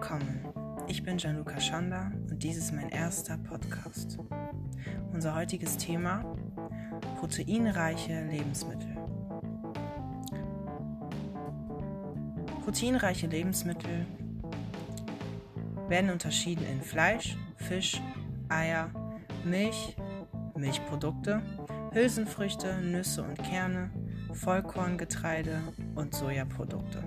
Willkommen, ich bin Gianluca Schanda und dies ist mein erster Podcast. Unser heutiges Thema: proteinreiche Lebensmittel. Proteinreiche Lebensmittel werden unterschieden in Fleisch, Fisch, Eier, Milch, Milchprodukte, Hülsenfrüchte, Nüsse und Kerne, Vollkorngetreide und Sojaprodukte.